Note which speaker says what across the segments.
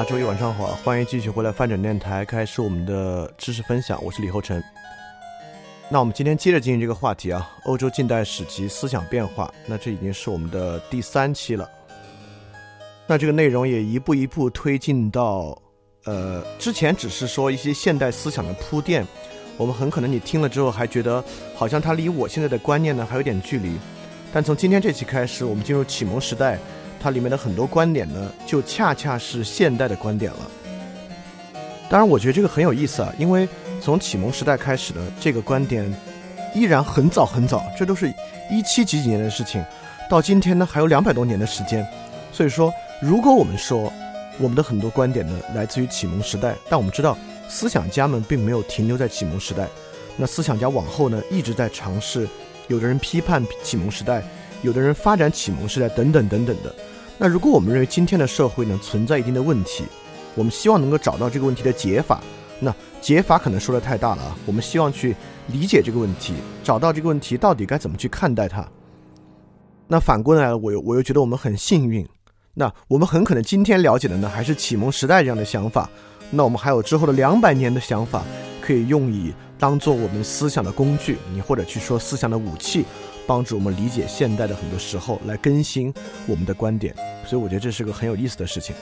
Speaker 1: 家周一晚上好，欢迎继续回来翻转电台，开始我们的知识分享。我是李厚成。那我们今天接着进行这个话题啊，欧洲近代史及思想变化。那这已经是我们的第三期了。那这个内容也一步一步推进到，呃，之前只是说一些现代思想的铺垫，我们很可能你听了之后还觉得好像它离我现在的观念呢还有点距离。但从今天这期开始，我们进入启蒙时代。它里面的很多观点呢，就恰恰是现代的观点了。当然，我觉得这个很有意思啊，因为从启蒙时代开始的这个观点，依然很早很早，这都是一七几几年的事情，到今天呢还有两百多年的时间。所以说，如果我们说我们的很多观点呢来自于启蒙时代，但我们知道思想家们并没有停留在启蒙时代，那思想家往后呢一直在尝试，有的人批判启蒙时代，有的人发展启蒙时代，等等等等的。那如果我们认为今天的社会呢存在一定的问题，我们希望能够找到这个问题的解法。那解法可能说的太大了啊，我们希望去理解这个问题，找到这个问题到底该怎么去看待它。那反过来，我又我又觉得我们很幸运。那我们很可能今天了解的呢还是启蒙时代这样的想法。那我们还有之后的两百年的想法，可以用以当做我们思想的工具，你或者去说思想的武器。帮助我们理解现代的很多时候，来更新我们的观点，所以我觉得这是个很有意思的事情。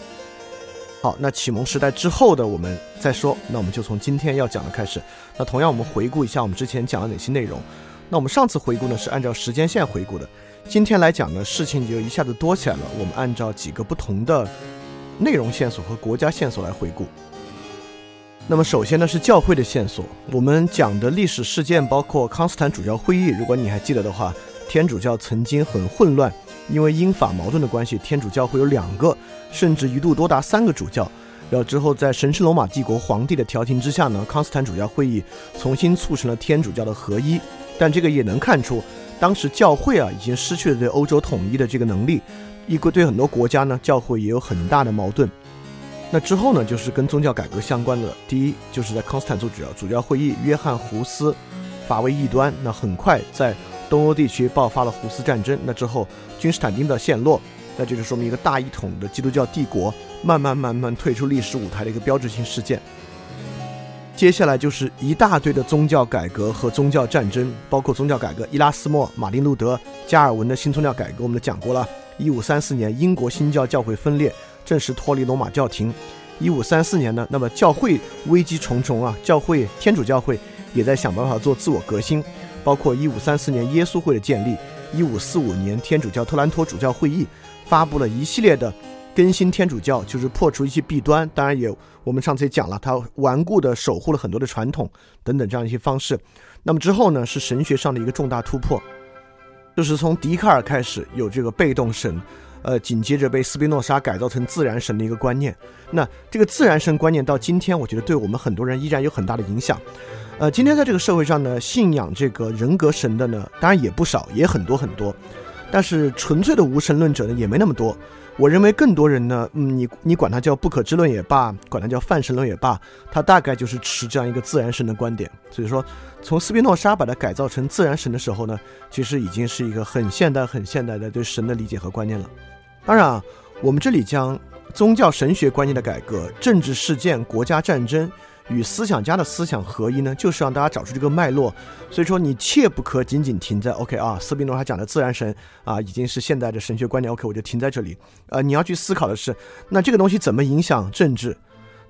Speaker 1: 好，那启蒙时代之后的我们再说，那我们就从今天要讲的开始。那同样，我们回顾一下我们之前讲了哪些内容。那我们上次回顾呢是按照时间线回顾的，今天来讲呢事情就一下子多起来了。我们按照几个不同的内容线索和国家线索来回顾。那么首先呢是教会的线索，我们讲的历史事件包括康斯坦主教会议。如果你还记得的话，天主教曾经很混乱，因为英法矛盾的关系，天主教会有两个，甚至一度多达三个主教。然后之后在神圣罗马帝国皇帝的调停之下呢，康斯坦主教会议重新促成了天主教的合一。但这个也能看出，当时教会啊已经失去了对欧洲统一的这个能力，一个对很多国家呢，教会也有很大的矛盾。那之后呢，就是跟宗教改革相关的。第一，就是在康斯坦主教主教会议，约翰胡斯发为异端，那很快在东欧地区爆发了胡斯战争。那之后，君士坦丁的陷落，那这就说明一个大一统的基督教帝国慢慢慢慢退出历史舞台的一个标志性事件。接下来就是一大堆的宗教改革和宗教战争，包括宗教改革，伊拉斯莫、马丁路德、加尔文的新宗教改革，我们都讲过了。一五三四年，英国新教教会分裂。正式脱离罗马教廷。一五三四年呢，那么教会危机重重啊，教会天主教会也在想办法做自我革新，包括一五三四年耶稣会的建立，一五四五年天主教特兰托主教会议发布了一系列的更新天主教，就是破除一些弊端。当然也我们上次也讲了，他顽固的守护了很多的传统等等这样一些方式。那么之后呢，是神学上的一个重大突破，就是从笛卡尔开始有这个被动神。呃，紧接着被斯宾诺莎改造成自然神的一个观念，那这个自然神观念到今天，我觉得对我们很多人依然有很大的影响。呃，今天在这个社会上呢，信仰这个人格神的呢，当然也不少，也很多很多，但是纯粹的无神论者呢，也没那么多。我认为更多人呢，嗯，你你管他叫不可知论也罢，管他叫泛神论也罢，他大概就是持这样一个自然神的观点。所以说，从斯宾诺莎把它改造成自然神的时候呢，其实已经是一个很现代、很现代的对神的理解和观念了。当然啊，我们这里将宗教神学观念的改革、政治事件、国家战争与思想家的思想合一呢，就是让大家找出这个脉络。所以说，你切不可仅仅停在 OK 啊，斯宾诺他讲的自然神啊，已经是现代的神学观念。OK，我就停在这里。呃，你要去思考的是，那这个东西怎么影响政治？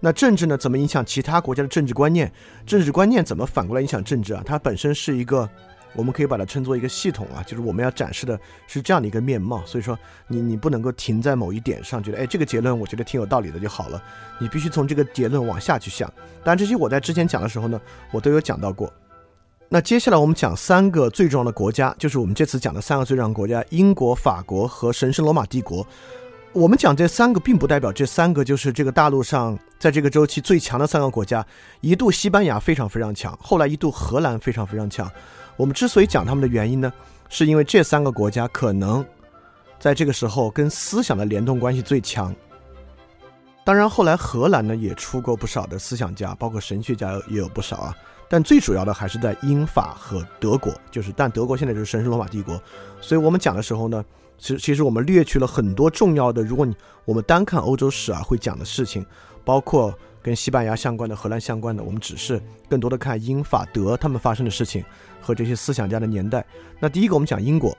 Speaker 1: 那政治呢，怎么影响其他国家的政治观念？政治观念怎么反过来影响政治啊？它本身是一个。我们可以把它称作一个系统啊，就是我们要展示的是这样的一个面貌。所以说，你你不能够停在某一点上，觉得哎这个结论我觉得挺有道理的就好了。你必须从这个结论往下去想。当然，这些我在之前讲的时候呢，我都有讲到过。那接下来我们讲三个最重要的国家，就是我们这次讲的三个最重要的国家：英国、法国和神圣罗马帝国。我们讲这三个，并不代表这三个就是这个大陆上在这个周期最强的三个国家。一度西班牙非常非常强，后来一度荷兰非常非常强。我们之所以讲他们的原因呢，是因为这三个国家可能在这个时候跟思想的联动关系最强。当然，后来荷兰呢也出过不少的思想家，包括神学家也有不少啊。但最主要的还是在英法和德国，就是但德国现在就是神圣罗马帝国。所以我们讲的时候呢，其实其实我们略去了很多重要的，如果你我们单看欧洲史啊会讲的事情，包括。跟西班牙相关的、荷兰相关的，我们只是更多的看英法德他们发生的事情和这些思想家的年代。那第一个，我们讲英国。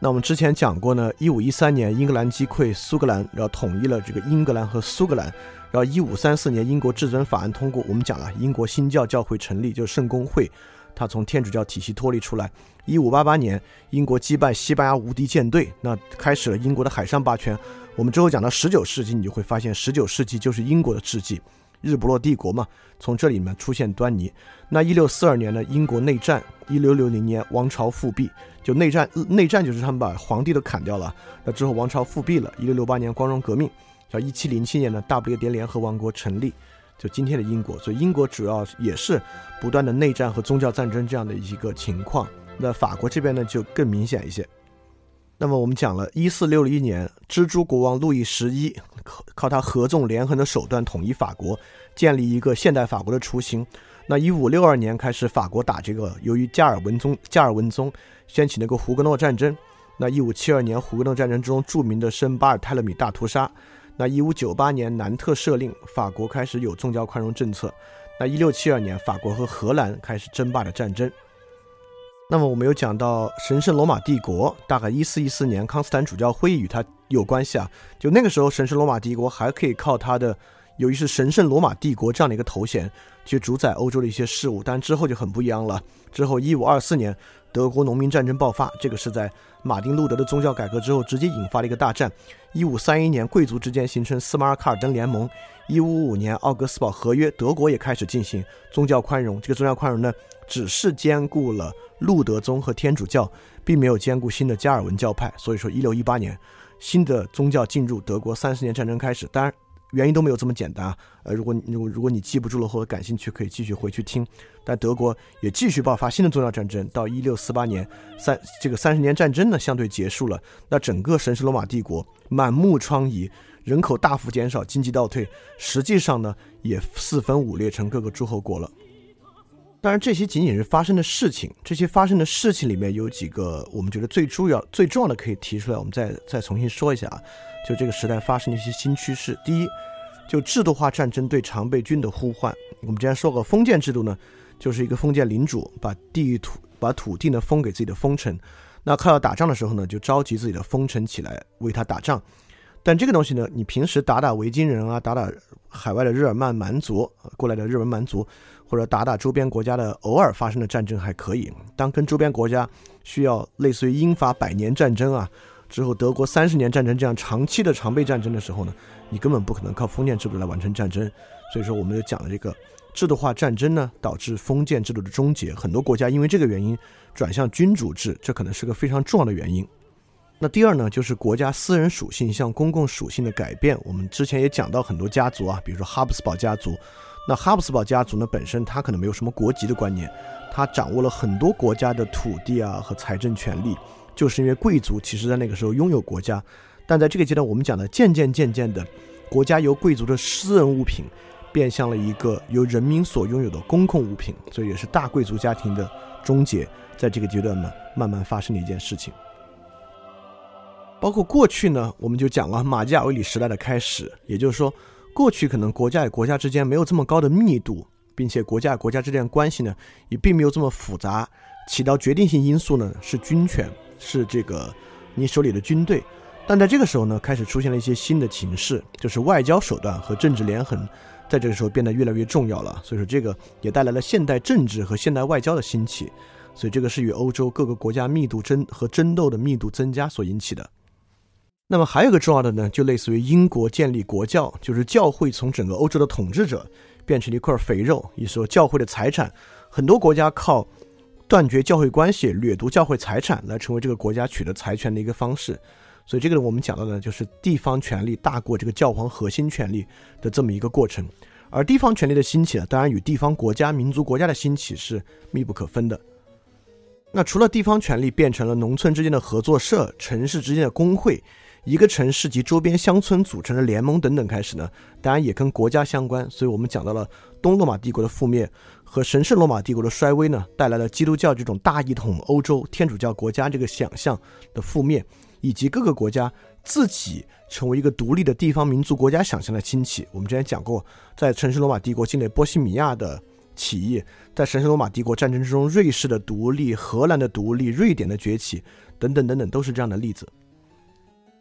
Speaker 1: 那我们之前讲过呢，一五一三年英格兰击溃苏格兰，然后统一了这个英格兰和苏格兰。然后一五三四年英国至尊法案通过，我们讲了英国新教教会成立，就是圣公会，他从天主教体系脱离出来。一五八八年英国击败西班牙无敌舰队，那开始了英国的海上霸权。我们之后讲到十九世纪，你就会发现十九世纪就是英国的世纪。日不落帝国嘛，从这里面出现端倪。那一六四二年呢，英国内战；一六六零年王朝复辟，就内战，内战就是他们把皇帝都砍掉了。那之后王朝复辟了。一六六八年光荣革命，到一七零七年呢，大不列颠联合王国成立，就今天的英国。所以英国主要也是不断的内战和宗教战争这样的一个情况。那法国这边呢，就更明显一些。那么我们讲了，一四六一年，蜘蛛国王路易十一靠靠他合纵连横的手段统一法国，建立一个现代法国的雏形。那一五六二年开始，法国打这个，由于加尔文宗加尔文宗掀起那个胡格诺战争。那一五七二年，胡格诺战争中著名的圣巴尔泰勒米大屠杀。那一五九八年，南特赦令，法国开始有宗教宽容政策。那一六七二年，法国和荷兰开始争霸的战争。那么我们有讲到神圣罗马帝国，大概一四一四年康斯坦主教会议与它有关系啊。就那个时候，神圣罗马帝国还可以靠它的，由于是神圣罗马帝国这样的一个头衔，去主宰欧洲的一些事务。但之后就很不一样了。之后一五二四年，德国农民战争爆发，这个是在马丁路德的宗教改革之后直接引发了一个大战。一五三一年，贵族之间形成斯马尔卡尔登联盟。一五五五年，奥格斯堡合约，德国也开始进行宗教宽容。这个宗教宽容呢，只是兼顾了。路德宗和天主教并没有兼顾新的加尔文教派，所以说一六一八年新的宗教进入德国，三十年战争开始。当然原因都没有这么简单啊。呃，如果如果如果你记不住了或者感兴趣，可以继续回去听。但德国也继续爆发新的宗教战争，到一六四八年三这个三十年战争呢相对结束了。那整个神圣罗马帝国满目疮痍，人口大幅减少，经济倒退，实际上呢也四分五裂成各个诸侯国了。当然，这些仅仅是发生的事情。这些发生的事情里面有几个，我们觉得最重要、最重要的可以提出来，我们再再重新说一下啊。就这个时代发生的一些新趋势。第一，就制度化战争对常备军的呼唤。我们之前说过，封建制度呢，就是一个封建领主把地域土、把土地呢封给自己的封臣，那快要打仗的时候呢，就召集自己的封臣起来为他打仗。但这个东西呢，你平时打打维京人啊，打打海外的日耳曼蛮族过来的日耳曼蛮族。或者打打周边国家的偶尔发生的战争还可以，当跟周边国家需要类似于英法百年战争啊，之后德国三十年战争这样长期的常备战争的时候呢，你根本不可能靠封建制度来完成战争。所以说，我们就讲了这个制度化战争呢，导致封建制度的终结。很多国家因为这个原因转向君主制，这可能是个非常重要的原因。那第二呢，就是国家私人属性向公共属性的改变。我们之前也讲到很多家族啊，比如说哈布斯堡家族。那哈布斯堡家族呢，本身他可能没有什么国籍的观念，他掌握了很多国家的土地啊和财政权利，就是因为贵族其实在那个时候拥有国家，但在这个阶段，我们讲的渐渐渐渐的，国家由贵族的私人物品变向了一个由人民所拥有的公共物品，所以也是大贵族家庭的终结，在这个阶段呢，慢慢发生的一件事情。包括过去呢，我们就讲了马基雅维里时代的开始，也就是说。过去可能国家与国家之间没有这么高的密度，并且国家与国家之间的关系呢也并没有这么复杂，起到决定性因素呢是军权，是这个你手里的军队。但在这个时候呢，开始出现了一些新的情势，就是外交手段和政治连横，在这个时候变得越来越重要了。所以说，这个也带来了现代政治和现代外交的兴起。所以这个是与欧洲各个国家密度争和争斗的密度增加所引起的。那么还有一个重要的呢，就类似于英国建立国教，就是教会从整个欧洲的统治者变成了一块肥肉，也说教会的财产，很多国家靠断绝教会关系、掠夺教会财产来成为这个国家取得财权的一个方式。所以这个我们讲到的就是地方权力大过这个教皇核心权力的这么一个过程。而地方权力的兴起呢，当然与地方国家、民族国家的兴起是密不可分的。那除了地方权力变成了农村之间的合作社、城市之间的工会、一个城市及周边乡村组成的联盟等等开始呢，当然也跟国家相关。所以我们讲到了东罗马帝国的覆灭和神圣罗马帝国的衰微呢，带来了基督教这种大一统欧洲天主教国家这个想象的覆灭，以及各个国家自己成为一个独立的地方民族国家想象的兴起。我们之前讲过，在神圣罗马帝国境内波西米亚的。起义在神圣罗马帝国战争之中，瑞士的独立、荷兰的独立、瑞典的崛起等等等等，都是这样的例子。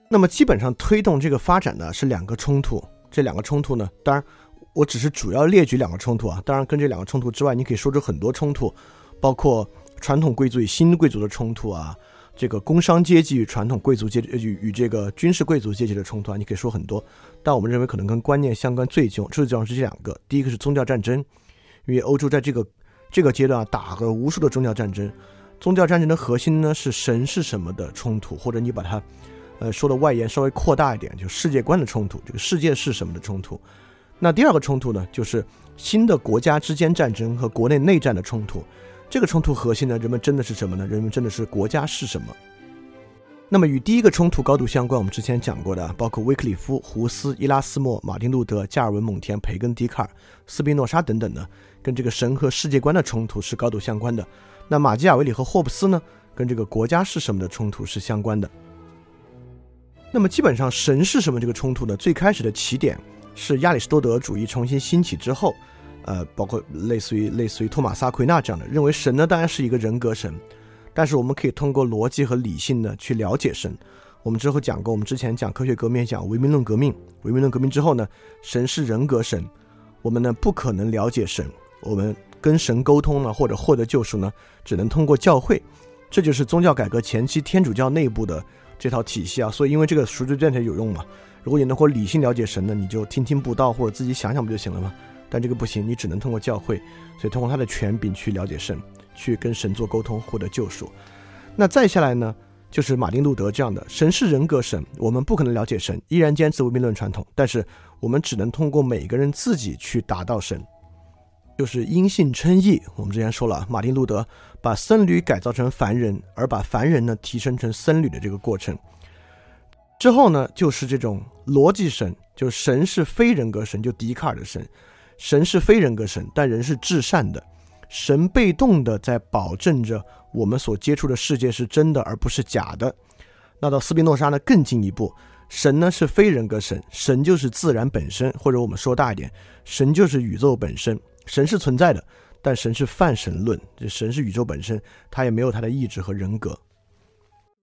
Speaker 1: 那么，基本上推动这个发展呢是两个冲突。这两个冲突呢，当然我只是主要列举两个冲突啊。当然，跟这两个冲突之外，你可以说出很多冲突，包括传统贵族与新贵族的冲突啊，这个工商阶级与传统贵族阶与与这个军事贵族阶级的冲突啊，你可以说很多。但我们认为可能跟观念相关最重最重要是这两个。第一个是宗教战争。因为欧洲在这个这个阶段啊，打了无数的宗教战争，宗教战争的核心呢是神是什么的冲突，或者你把它，呃，说的外延稍微扩大一点，就世界观的冲突，这个世界是什么的冲突。那第二个冲突呢，就是新的国家之间战争和国内内战的冲突。这个冲突核心呢，人们真的是什么呢？人们真的是国家是什么？那么与第一个冲突高度相关，我们之前讲过的，包括威克里夫、胡斯、伊拉斯谟、马丁路德、加尔文、蒙田、培根、笛卡尔、斯宾诺莎等等呢，跟这个神和世界观的冲突是高度相关的。那马基雅维里和霍布斯呢，跟这个国家是什么的冲突是相关的。那么基本上神是什么这个冲突呢？最开始的起点是亚里士多德主义重新兴起之后，呃，包括类似于类似于托马斯阿奎那这样的认为神呢，当然是一个人格神。但是我们可以通过逻辑和理性呢去了解神。我们之后讲过，我们之前讲科学革命，讲唯名论革命。唯名论革命之后呢，神是人格神，我们呢不可能了解神。我们跟神沟通呢，或者获得救赎呢，只能通过教会。这就是宗教改革前期天主教内部的这套体系啊。所以因为这个赎罪券才有用嘛。如果你能够理性了解神呢，你就听听布道或者自己想想不就行了吗？但这个不行，你只能通过教会，所以通过他的权柄去了解神。去跟神做沟通，获得救赎。那再下来呢，就是马丁路德这样的神是人格神，我们不可能了解神，依然坚持唯名论传统，但是我们只能通过每个人自己去达到神，就是因信称义。我们之前说了，马丁路德把僧侣改造成凡人，而把凡人呢提升成僧侣的这个过程。之后呢，就是这种逻辑神，就神是非人格神，就笛卡尔的神，神是非人格神，但人是至善的。神被动的在保证着我们所接触的世界是真的而不是假的。那到斯宾诺莎呢更进一步，神呢是非人格神，神就是自然本身，或者我们说大一点，神就是宇宙本身。神是存在的，但神是泛神论，这神是宇宙本身，他也没有他的意志和人格。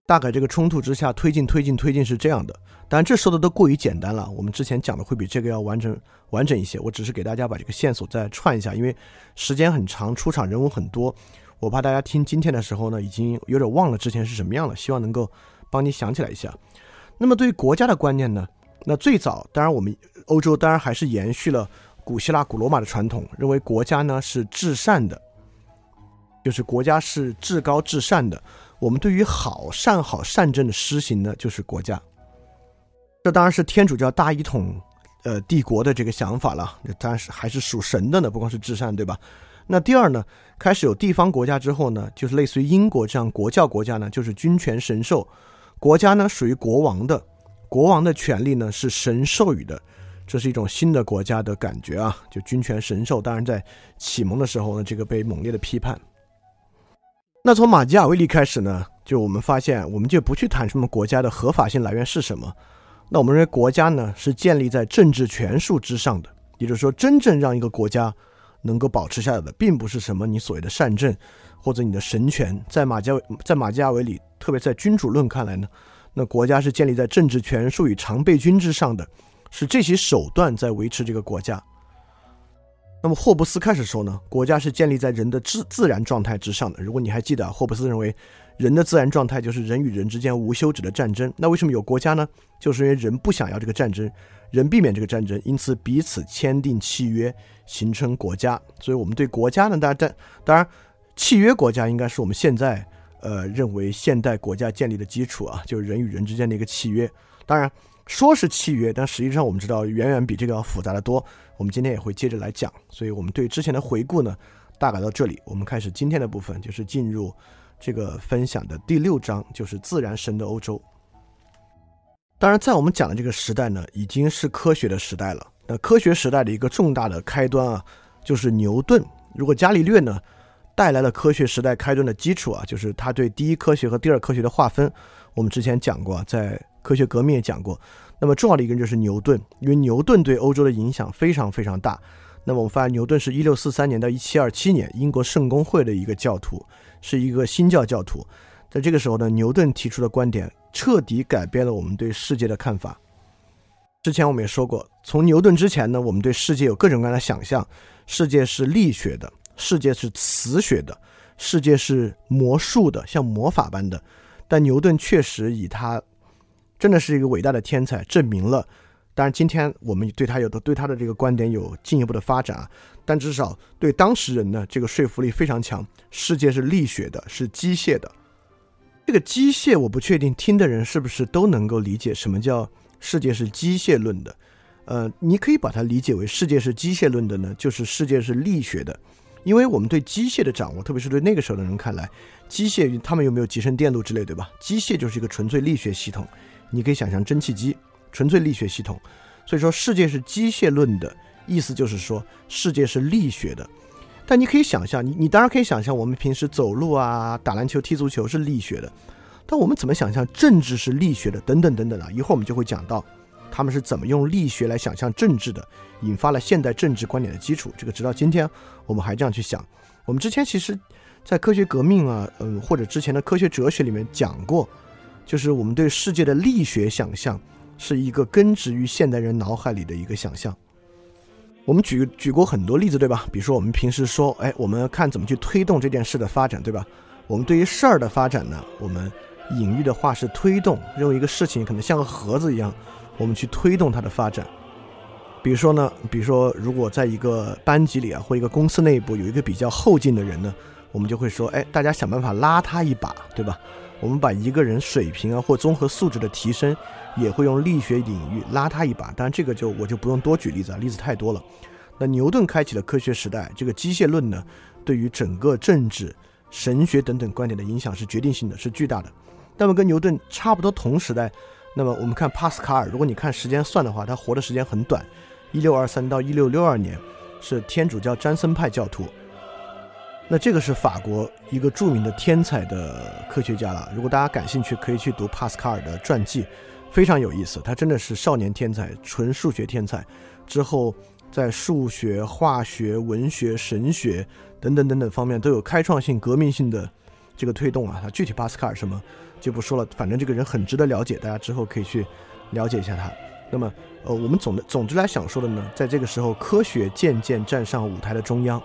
Speaker 1: 大概这个冲突之下推进推进推进是这样的，当然这说的都过于简单了。我们之前讲的会比这个要完整完整一些。我只是给大家把这个线索再串一下，因为时间很长，出场人物很多，我怕大家听今天的时候呢，已经有点忘了之前是什么样了。希望能够帮你想起来一下。那么对于国家的观念呢，那最早当然我们欧洲当然还是延续了古希腊、古罗马的传统，认为国家呢是至善的，就是国家是至高至善的。我们对于好善好善政的施行呢，就是国家。这当然是天主教大一统，呃，帝国的这个想法了。那当然是还是属神的呢，不光是至善，对吧？那第二呢，开始有地方国家之后呢，就是类似于英国这样国教国家呢，就是君权神授，国家呢属于国王的，国王的权利呢是神授予的，这是一种新的国家的感觉啊，就君权神授。当然在启蒙的时候呢，这个被猛烈的批判。那从马基雅维利开始呢，就我们发现，我们就不去谈什么国家的合法性来源是什么。那我们认为国家呢是建立在政治权术之上的，也就是说，真正让一个国家能够保持下来的，并不是什么你所谓的善政或者你的神权。在马加在马基雅维里，特别在君主论看来呢，那国家是建立在政治权术与常备军之上的，是这些手段在维持这个国家。那么霍布斯开始说呢，国家是建立在人的自自然状态之上的。如果你还记得，霍布斯认为人的自然状态就是人与人之间无休止的战争。那为什么有国家呢？就是因为人不想要这个战争，人避免这个战争，因此彼此签订契约，形成国家。所以我们对国家呢，大家当当然，契约国家应该是我们现在呃认为现代国家建立的基础啊，就是人与人之间的一个契约。当然。说是契约，但实际上我们知道远远比这个要复杂的多。我们今天也会接着来讲，所以我们对之前的回顾呢，大概到这里。我们开始今天的部分，就是进入这个分享的第六章，就是自然神的欧洲。当然，在我们讲的这个时代呢，已经是科学的时代了。那科学时代的一个重大的开端啊，就是牛顿。如果伽利略呢带来了科学时代开端的基础啊，就是他对第一科学和第二科学的划分。我们之前讲过，在科学革命也讲过，那么重要的一个人就是牛顿，因为牛顿对欧洲的影响非常非常大。那么我们发现，牛顿是一六四三年到一七二七年英国圣公会的一个教徒，是一个新教教徒。在这个时候呢，牛顿提出的观点彻底改变了我们对世界的看法。之前我们也说过，从牛顿之前呢，我们对世界有各种各样的想象：世界是力学的，世界是磁学的，世界是魔术的，像魔法般的。但牛顿确实以他。真的是一个伟大的天才，证明了。当然，今天我们对他有的对他的这个观点有进一步的发展啊。但至少对当时人呢，这个说服力非常强。世界是力学的，是机械的。这个机械，我不确定听的人是不是都能够理解什么叫世界是机械论的。呃，你可以把它理解为世界是机械论的呢，就是世界是力学的。因为我们对机械的掌握，特别是对那个时候的人看来，机械他们有没有集成电路之类，对吧？机械就是一个纯粹力学系统。你可以想象蒸汽机，纯粹力学系统，所以说世界是机械论的意思就是说世界是力学的。但你可以想象，你你当然可以想象，我们平时走路啊、打篮球、踢足球是力学的，但我们怎么想象政治是力学的？等等等等啊！一会儿我们就会讲到他们是怎么用力学来想象政治的，引发了现代政治观点的基础。这个直到今天我们还这样去想。我们之前其实，在科学革命啊，嗯，或者之前的科学哲学里面讲过。就是我们对世界的力学想象，是一个根植于现代人脑海里的一个想象。我们举举过很多例子，对吧？比如说我们平时说，哎，我们看怎么去推动这件事的发展，对吧？我们对于事儿的发展呢，我们隐喻的话是推动，认为一个事情可能像个盒子一样，我们去推动它的发展。比如说呢，比如说如果在一个班级里啊，或一个公司内部有一个比较后进的人呢，我们就会说，哎，大家想办法拉他一把，对吧？我们把一个人水平啊或综合素质的提升，也会用力学领域拉他一把。当然，这个就我就不用多举例子啊，例子太多了。那牛顿开启了科学时代，这个机械论呢，对于整个政治、神学等等观点的影响是决定性的，是巨大的。那么跟牛顿差不多同时代，那么我们看帕斯卡尔，如果你看时间算的话，他活的时间很短，一六二三到一六六二年，是天主教詹森派教徒。那这个是法国一个著名的天才的科学家了。如果大家感兴趣，可以去读帕斯卡尔的传记，非常有意思。他真的是少年天才，纯数学天才。之后在数学、化学、文学、神学等等等等方面都有开创性、革命性的这个推动啊。他具体帕斯卡尔什么就不说了，反正这个人很值得了解，大家之后可以去了解一下他。那么，呃，我们总的总之来想说的呢，在这个时候，科学渐渐站上舞台的中央。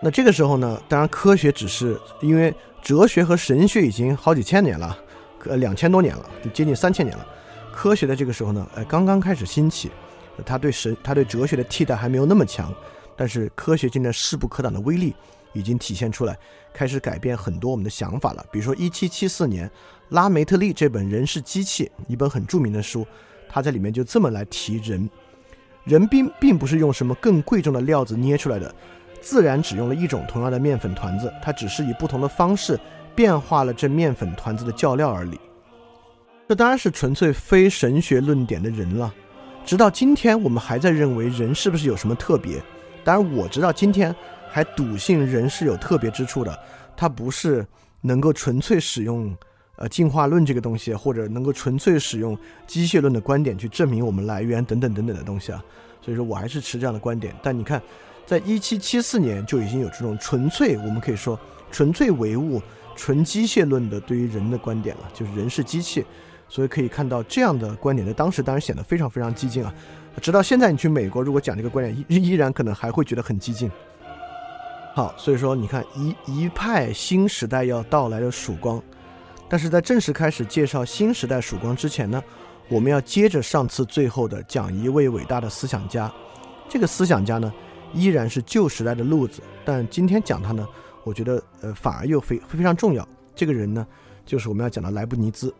Speaker 1: 那这个时候呢，当然科学只是因为哲学和神学已经好几千年了，呃，两千多年了，就接近三千年了。科学的这个时候呢，呃，刚刚开始兴起，它对神、它对哲学的替代还没有那么强，但是科学现在势不可挡的威力已经体现出来，开始改变很多我们的想法了。比如说，一七七四年，拉梅特利这本《人是机器》一本很著名的书，他在里面就这么来提人：人并并不是用什么更贵重的料子捏出来的。自然只用了一种同样的面粉团子，它只是以不同的方式变化了这面粉团子的教料而已。这当然是纯粹非神学论点的人了。直到今天，我们还在认为人是不是有什么特别？当然，我知道今天还笃信人是有特别之处的。它不是能够纯粹使用呃进化论这个东西，或者能够纯粹使用机械论的观点去证明我们来源等等等等的东西啊。所以说我还是持这样的观点。但你看。在一七七四年就已经有这种纯粹，我们可以说纯粹唯物、纯机械论的对于人的观点了，就是人是机器。所以可以看到这样的观点在当时当然显得非常非常激进啊。直到现在，你去美国，如果讲这个观点，依依然可能还会觉得很激进。好，所以说你看一一派新时代要到来的曙光，但是在正式开始介绍新时代曙光之前呢，我们要接着上次最后的讲一位伟大的思想家。这个思想家呢，依然是旧时代的路子，但今天讲他呢，我觉得呃反而又非非常重要。这个人呢，就是我们要讲的莱布尼兹。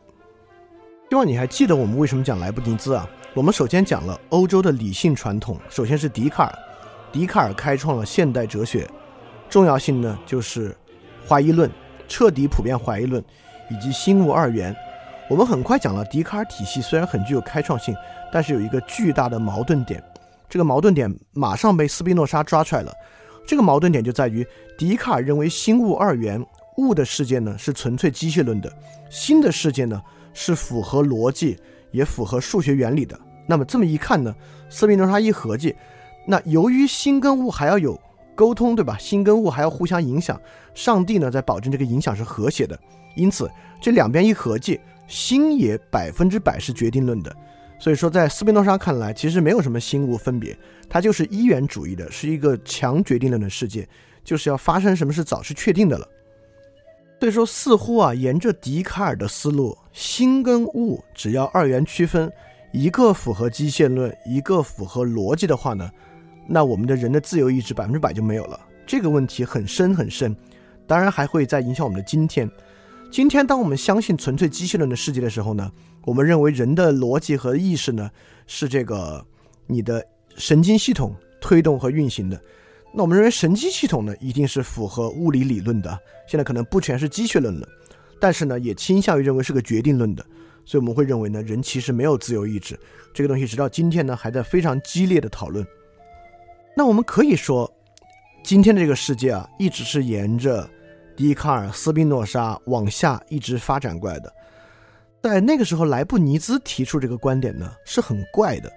Speaker 1: 希望你还记得我们为什么讲莱布尼兹啊？我们首先讲了欧洲的理性传统，首先是笛卡尔，笛卡尔开创了现代哲学，重要性呢就是怀疑论，彻底普遍怀疑论，以及心物二元。我们很快讲了笛卡尔体系，虽然很具有开创性，但是有一个巨大的矛盾点，这个矛盾点马上被斯宾诺莎抓出来了。这个矛盾点就在于笛卡尔认为心物二元，物的世界呢是纯粹机械论的，心的世界呢。是符合逻辑，也符合数学原理的。那么这么一看呢，斯宾诺莎一合计，那由于心跟物还要有沟通，对吧？心跟物还要互相影响，上帝呢在保证这个影响是和谐的。因此，这两边一合计，心也百分之百是决定论的。所以说，在斯宾诺莎看来，其实没有什么心物分别，它就是一元主义的，是一个强决定论的世界，就是要发生什么事早是确定的了。所以说，似乎啊，沿着笛卡尔的思路，心跟物只要二元区分，一个符合机械论，一个符合逻辑的话呢，那我们的人的自由意志百分之百就没有了。这个问题很深很深，当然还会再影响我们的今天。今天，当我们相信纯粹机械论的世界的时候呢，我们认为人的逻辑和意识呢是这个你的神经系统推动和运行的。那我们认为神经系统呢，一定是符合物理理论的。现在可能不全是机械论了，但是呢，也倾向于认为是个决定论的。所以我们会认为呢，人其实没有自由意志。这个东西直到今天呢，还在非常激烈的讨论。那我们可以说，今天的这个世界啊，一直是沿着笛卡尔、斯宾诺莎往下一直发展过来的。在那个时候，莱布尼兹提出这个观点呢，是很怪的。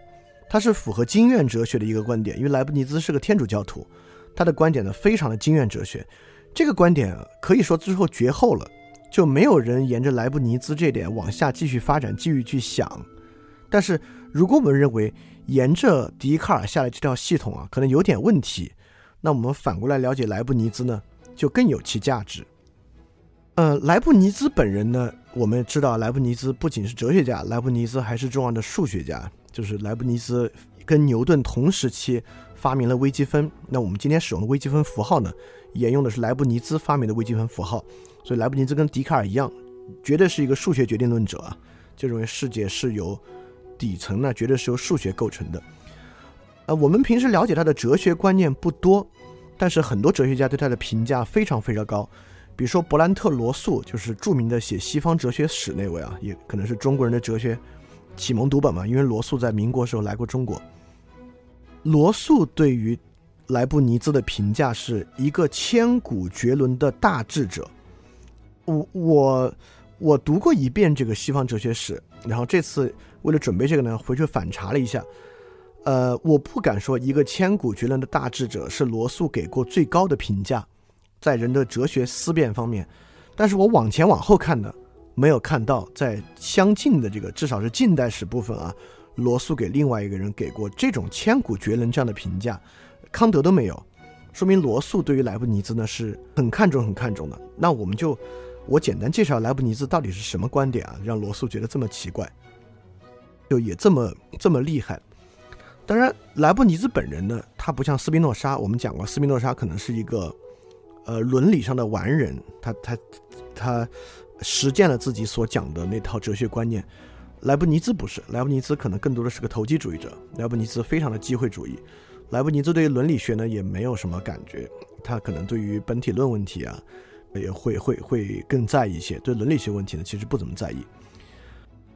Speaker 1: 他是符合经验哲学的一个观点，因为莱布尼兹是个天主教徒，他的观点呢非常的经验哲学。这个观点可以说之后绝后了，就没有人沿着莱布尼兹这点往下继续发展，继续去想。但是如果我们认为沿着笛卡尔下来这条系统啊，可能有点问题，那我们反过来了解莱布尼兹呢，就更有其价值。呃，莱布尼兹本人呢，我们知道莱布尼兹不仅是哲学家，莱布尼兹还是重要的数学家。就是莱布尼兹跟牛顿同时期发明了微积分，那我们今天使用的微积分符号呢，沿用的是莱布尼兹发明的微积分符号。所以莱布尼兹跟笛卡尔一样，绝对是一个数学决定论者啊，就认为世界是由底层呢，绝对是由数学构成的。呃，我们平时了解他的哲学观念不多，但是很多哲学家对他的评价非常非常高。比如说勃兰特·罗素，就是著名的写西方哲学史那位啊，也可能是中国人的哲学。启蒙读本嘛，因为罗素在民国时候来过中国。罗素对于莱布尼兹的评价是一个千古绝伦的大智者。我我我读过一遍这个西方哲学史，然后这次为了准备这个呢，回去反查了一下。呃，我不敢说一个千古绝伦的大智者是罗素给过最高的评价，在人的哲学思辨方面，但是我往前往后看呢。没有看到在相近的这个，至少是近代史部分啊，罗素给另外一个人给过这种千古绝伦这样的评价，康德都没有，说明罗素对于莱布尼兹呢是很看重、很看重的。那我们就我简单介绍莱布尼兹到底是什么观点啊，让罗素觉得这么奇怪，就也这么这么厉害。当然，莱布尼兹本人呢，他不像斯宾诺莎，我们讲过，斯宾诺莎可能是一个呃伦理上的完人，他他他。实践了自己所讲的那套哲学观念，莱布尼兹不是，莱布尼兹可能更多的是个投机主义者。莱布尼兹非常的机会主义，莱布尼兹对于伦理学呢也没有什么感觉，他可能对于本体论问题啊也会会会更在意一些，对伦理学问题呢其实不怎么在意。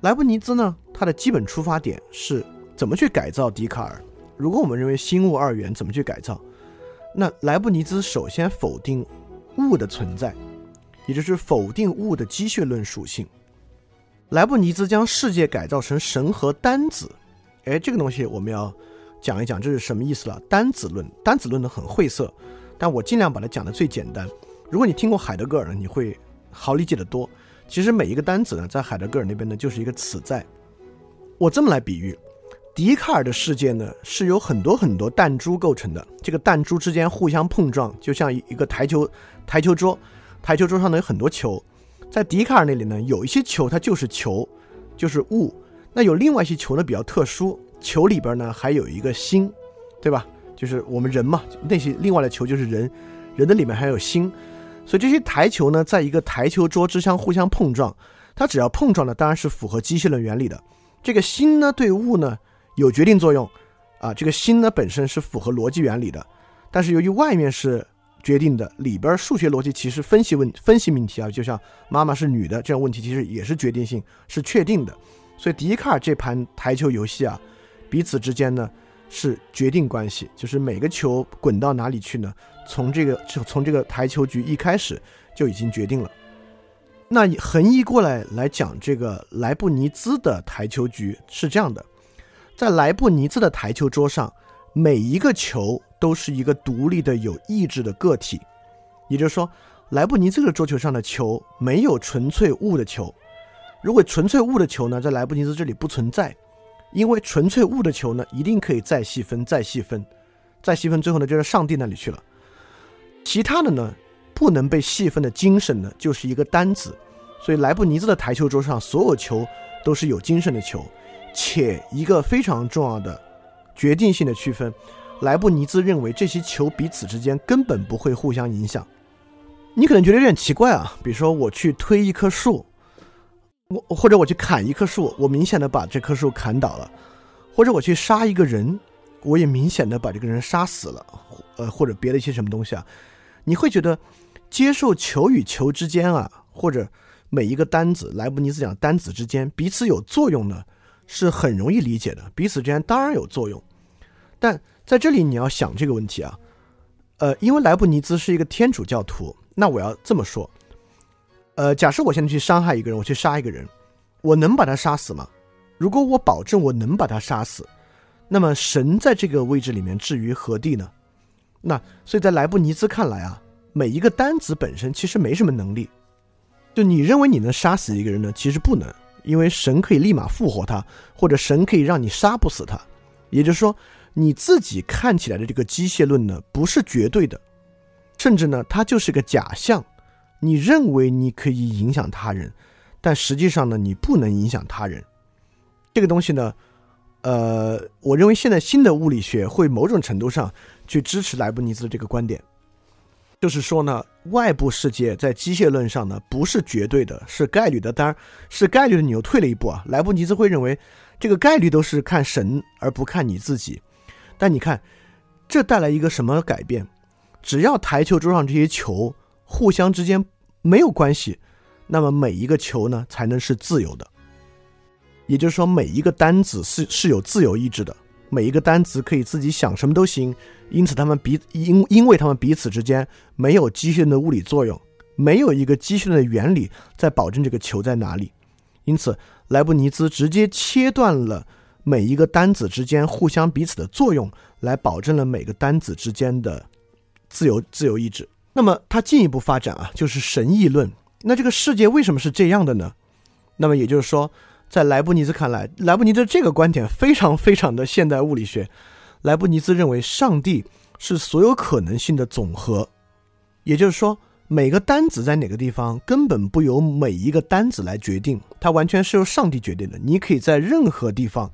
Speaker 1: 莱布尼兹呢，他的基本出发点是怎么去改造笛卡尔？如果我们认为心物二元，怎么去改造？那莱布尼兹首先否定物的存在。也就是否定物的机械论属性。莱布尼兹将世界改造成神和单子，哎，这个东西我们要讲一讲这是什么意思了。单子论，单子论呢很晦涩，但我尽量把它讲的最简单。如果你听过海德格尔呢，你会好理解的多。其实每一个单子呢，在海德格尔那边呢，就是一个此在。我这么来比喻，笛卡尔的世界呢，是由很多很多弹珠构成的。这个弹珠之间互相碰撞，就像一个台球台球桌，台球桌上呢有很多球。在笛卡尔那里呢，有一些球它就是球，就是物。那有另外一些球呢比较特殊，球里边呢还有一个心，对吧？就是我们人嘛，那些另外的球就是人，人的里面还有心。所以这些台球呢，在一个台球桌之上互相碰撞，它只要碰撞呢，当然是符合机械论原理的。这个心呢，对物呢有决定作用，啊，这个心呢本身是符合逻辑原理的。但是由于外面是决定的，里边数学逻辑其实分析问分析命题啊，就像妈妈是女的这样问题，其实也是决定性是确定的。所以笛卡尔这盘台球游戏啊，彼此之间呢是决定关系，就是每个球滚到哪里去呢？从这个从这个台球局一开始就已经决定了。那横移过来来讲，这个莱布尼兹的台球局是这样的：在莱布尼兹的台球桌上，每一个球都是一个独立的有意志的个体。也就是说，莱布尼兹的桌球上的球没有纯粹物的球。如果纯粹物的球呢，在莱布尼兹这里不存在，因为纯粹物的球呢，一定可以再细分、再细分、再细分，最后呢，就是上帝那里去了。其他的呢，不能被细分的精神呢，就是一个单子。所以莱布尼兹的台球桌上所有球都是有精神的球，且一个非常重要的决定性的区分，莱布尼兹认为这些球彼此之间根本不会互相影响。你可能觉得有点奇怪啊，比如说我去推一棵树，我或者我去砍一棵树，我明显的把这棵树砍倒了，或者我去杀一个人。我也明显的把这个人杀死了，呃，或者别的一些什么东西啊，你会觉得接受球与球之间啊，或者每一个单子，莱布尼兹讲单子之间彼此有作用呢，是很容易理解的，彼此之间当然有作用。但在这里你要想这个问题啊，呃，因为莱布尼兹是一个天主教徒，那我要这么说，呃，假设我现在去伤害一个人，我去杀一个人，我能把他杀死吗？如果我保证我能把他杀死。那么神在这个位置里面置于何地呢？那所以在莱布尼兹看来啊，每一个单子本身其实没什么能力。就你认为你能杀死一个人呢？其实不能，因为神可以立马复活他，或者神可以让你杀不死他。也就是说，你自己看起来的这个机械论呢，不是绝对的，甚至呢，它就是个假象。你认为你可以影响他人，但实际上呢，你不能影响他人。这个东西呢？呃，我认为现在新的物理学会某种程度上去支持莱布尼兹这个观点，就是说呢，外部世界在机械论上呢不是绝对的，是概率的。当然是概率的，你又退了一步啊。莱布尼兹会认为这个概率都是看神而不看你自己。但你看，这带来一个什么改变？只要台球桌上这些球互相之间没有关系，那么每一个球呢才能是自由的。也就是说，每一个单子是是有自由意志的，每一个单子可以自己想什么都行。因此，他们彼因因为他们彼此之间没有机械的物理作用，没有一个机械的原理在保证这个球在哪里。因此，莱布尼兹直接切断了每一个单子之间互相彼此的作用，来保证了每个单子之间的自由自由意志。那么，他进一步发展啊，就是神议论。那这个世界为什么是这样的呢？那么也就是说。在莱布尼兹看来，莱布尼兹这个观点非常非常的现代物理学。莱布尼兹认为，上帝是所有可能性的总和，也就是说，每个单子在哪个地方根本不由每一个单子来决定，它完全是由上帝决定的。你可以在任何地方，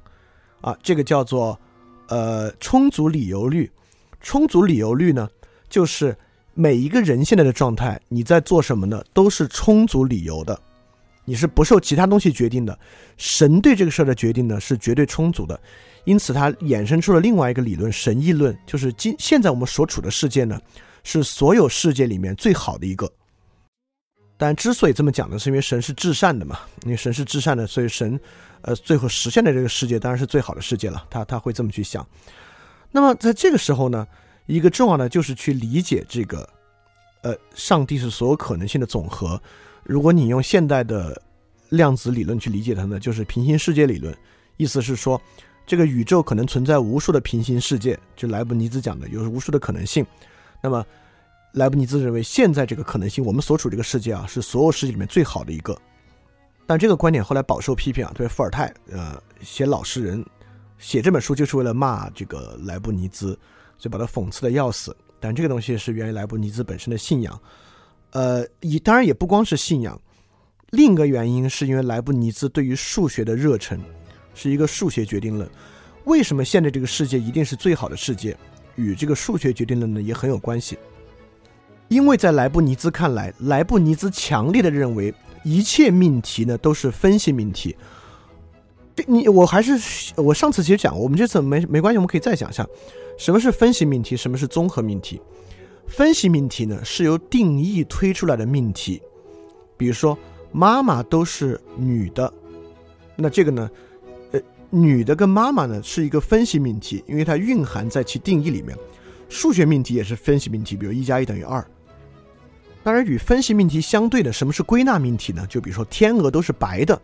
Speaker 1: 啊，这个叫做呃充足理由律。充足理由律呢，就是每一个人现在的状态，你在做什么呢，都是充足理由的。你是不受其他东西决定的，神对这个事儿的决定呢是绝对充足的，因此它衍生出了另外一个理论——神议论，就是今现在我们所处的世界呢是所有世界里面最好的一个。但之所以这么讲呢，是因为神是至善的嘛，因为神是至善的，所以神，呃，最后实现的这个世界当然是最好的世界了。他他会这么去想。那么在这个时候呢，一个重要的就是去理解这个，呃，上帝是所有可能性的总和。如果你用现代的量子理论去理解它呢，就是平行世界理论，意思是说，这个宇宙可能存在无数的平行世界，就莱布尼兹讲的有无数的可能性。那么，莱布尼兹认为现在这个可能性，我们所处这个世界啊，是所有世界里面最好的一个。但这个观点后来饱受批评啊，特别伏尔泰，呃，写老实人，写这本书就是为了骂这个莱布尼兹，所以把他讽刺的要死。但这个东西是源于莱布尼兹本身的信仰，呃，以当然也不光是信仰，另一个原因是因为莱布尼兹对于数学的热忱，是一个数学决定论。为什么现在这个世界一定是最好的世界？与这个数学决定论呢也很有关系。因为在莱布尼兹看来，莱布尼兹强烈的认为。一切命题呢都是分析命题，你我还是我上次其实讲过，我们这次没没关系，我们可以再讲一下，什么是分析命题，什么是综合命题。分析命题呢是由定义推出来的命题，比如说妈妈都是女的，那这个呢，呃，女的跟妈妈呢是一个分析命题，因为它蕴含在其定义里面。数学命题也是分析命题，比如一加一等于二。当然，与分析命题相对的，什么是归纳命题呢？就比如说天鹅都是白的，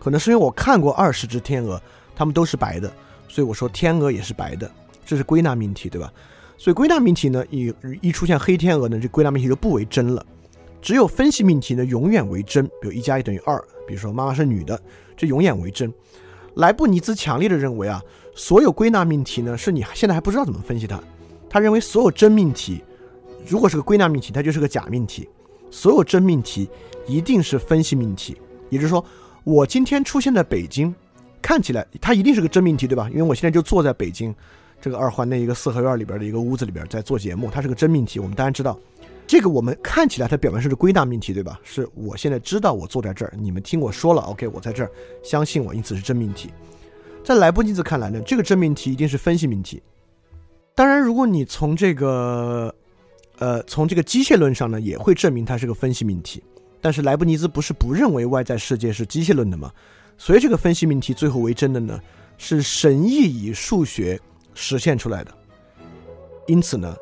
Speaker 1: 可能是因为我看过二十只天鹅，它们都是白的，所以我说天鹅也是白的，这是归纳命题，对吧？所以归纳命题呢，一一出现黑天鹅呢，这归纳命题就不为真了。只有分析命题呢，永远为真。比如一加一等于二，比如说妈妈是女的，这永远为真。莱布尼兹强烈的认为啊，所有归纳命题呢，是你现在还不知道怎么分析它。他认为所有真命题。如果是个归纳命题，它就是个假命题。所有真命题一定是分析命题，也就是说，我今天出现在北京，看起来它一定是个真命题，对吧？因为我现在就坐在北京这个二环那一个四合院里边的一个屋子里边在做节目，它是个真命题。我们当然知道，这个我们看起来它表面是个归纳命题，对吧？是我现在知道我坐在这儿，你们听我说了，OK，我在这儿，相信我，因此是真命题。在莱布尼兹看来呢，这个真命题一定是分析命题。当然，如果你从这个。呃，从这个机械论上呢，也会证明它是个分析命题。但是莱布尼兹不是不认为外在世界是机械论的吗？所以这个分析命题最后为真的呢，是神意以数学实现出来的。因此呢，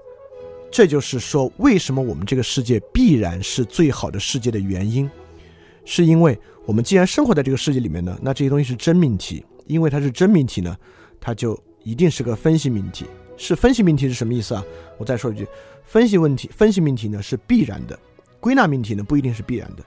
Speaker 1: 这就是说为什么我们这个世界必然是最好的世界的原因，是因为我们既然生活在这个世界里面呢，那这些东西是真命题。因为它是真命题呢，它就一定是个分析命题。是分析命题是什么意思啊？我再说一句。分析问题、分析命题呢是必然的，归纳命题呢不一定是必然的，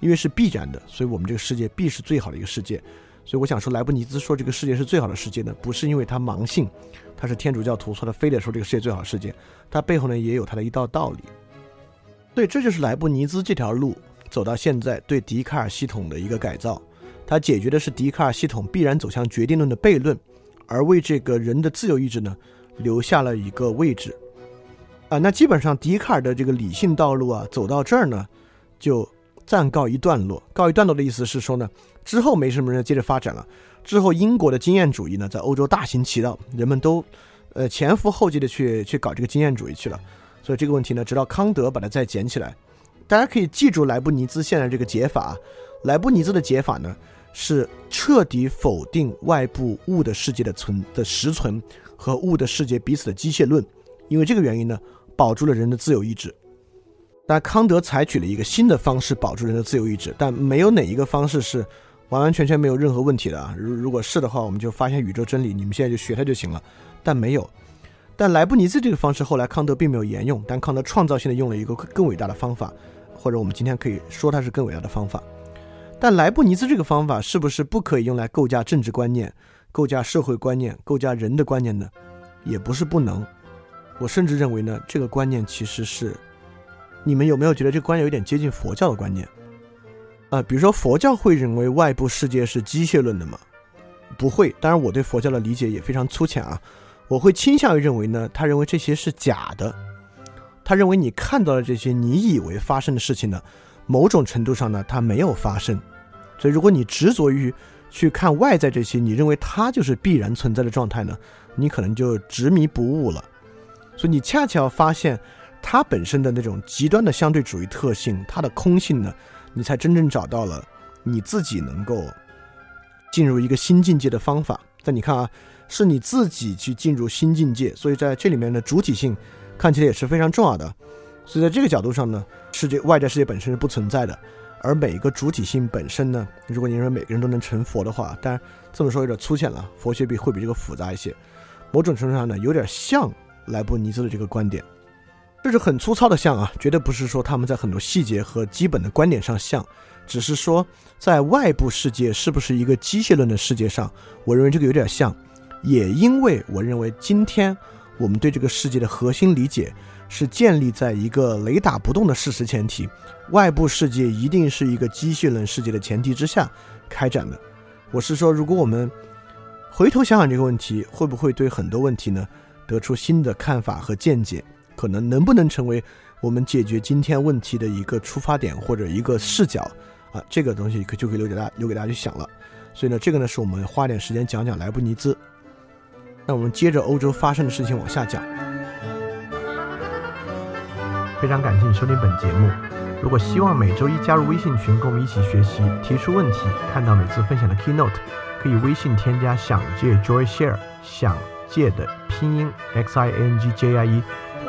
Speaker 1: 因为是必然的，所以我们这个世界必是最好的一个世界。所以我想说，莱布尼兹说这个世界是最好的世界呢，不是因为他盲信，他是天主教徒，说他非得说这个世界最好的世界，他背后呢也有他的一道道理。对，这就是莱布尼兹这条路走到现在对笛卡尔系统的一个改造，他解决的是笛卡尔系统必然走向决定论的悖论，而为这个人的自由意志呢留下了一个位置。啊，那基本上笛卡尔的这个理性道路啊，走到这儿呢，就暂告一段落。告一段落的意思是说呢，之后没什么人接着发展了。之后英国的经验主义呢，在欧洲大行其道，人们都，呃，前赴后继的去去搞这个经验主义去了。所以这个问题呢，直到康德把它再捡起来。大家可以记住莱布尼兹现在这个解法。莱布尼兹的解法呢，是彻底否定外部物的世界的存的实存和物的世界彼此的机械论。因为这个原因呢。保住了人的自由意志，但康德采取了一个新的方式保住人的自由意志，但没有哪一个方式是完完全全没有任何问题的啊！如如果是的话，我们就发现宇宙真理，你们现在就学它就行了。但没有，但莱布尼兹这个方式后来康德并没有沿用，但康德创造性的用了一个更伟大的方法，或者我们今天可以说它是更伟大的方法。但莱布尼兹这个方法是不是不可以用来构架政治观念、构架社会观念、构架人的观念呢？也不是不能。我甚至认为呢，这个观念其实是，你们有没有觉得这个观念有点接近佛教的观念？啊，比如说佛教会认为外部世界是机械论的吗？不会。当然，我对佛教的理解也非常粗浅啊。我会倾向于认为呢，他认为这些是假的。他认为你看到的这些你以为发生的事情呢，某种程度上呢，它没有发生。所以，如果你执着于去看外在这些，你认为它就是必然存在的状态呢，你可能就执迷不悟了。所以你恰巧发现，它本身的那种极端的相对主义特性，它的空性呢，你才真正找到了你自己能够进入一个新境界的方法。但你看啊，是你自己去进入新境界，所以在这里面的主体性看起来也是非常重要的。所以在这个角度上呢，世界外在世界本身是不存在的，而每一个主体性本身呢，如果你认为每个人都能成佛的话，当然这么说有点粗浅了，佛学比会比这个复杂一些。某种程度上呢，有点像莱布尼兹的这个观点，这是很粗糙的像啊，绝对不是说他们在很多细节和基本的观点上像，只是说在外部世界是不是一个机械论的世界上，我认为这个有点像。也因为我认为今天我们对这个世界的核心理解是建立在一个雷打不动的事实前提，外部世界一定是一个机械论世界的前提之下开展的。我是说，如果我们回头想想这个问题，会不会对很多问题呢得出新的看法和见解？可能能不能成为我们解决今天问题的一个出发点或者一个视角啊？这个东西可就可以留给大家留给大家去想了。所以呢，这个呢是我们花点时间讲讲莱布尼兹。那我们接着欧洲发生的事情往下讲。非常感谢你收听本节目。如果希望每周一加入微信群，跟我们一起学习、提出问题、看到每次分享的 keynote，可以微信添加“想借 Joy Share”，想借的拼音 X I N G J I E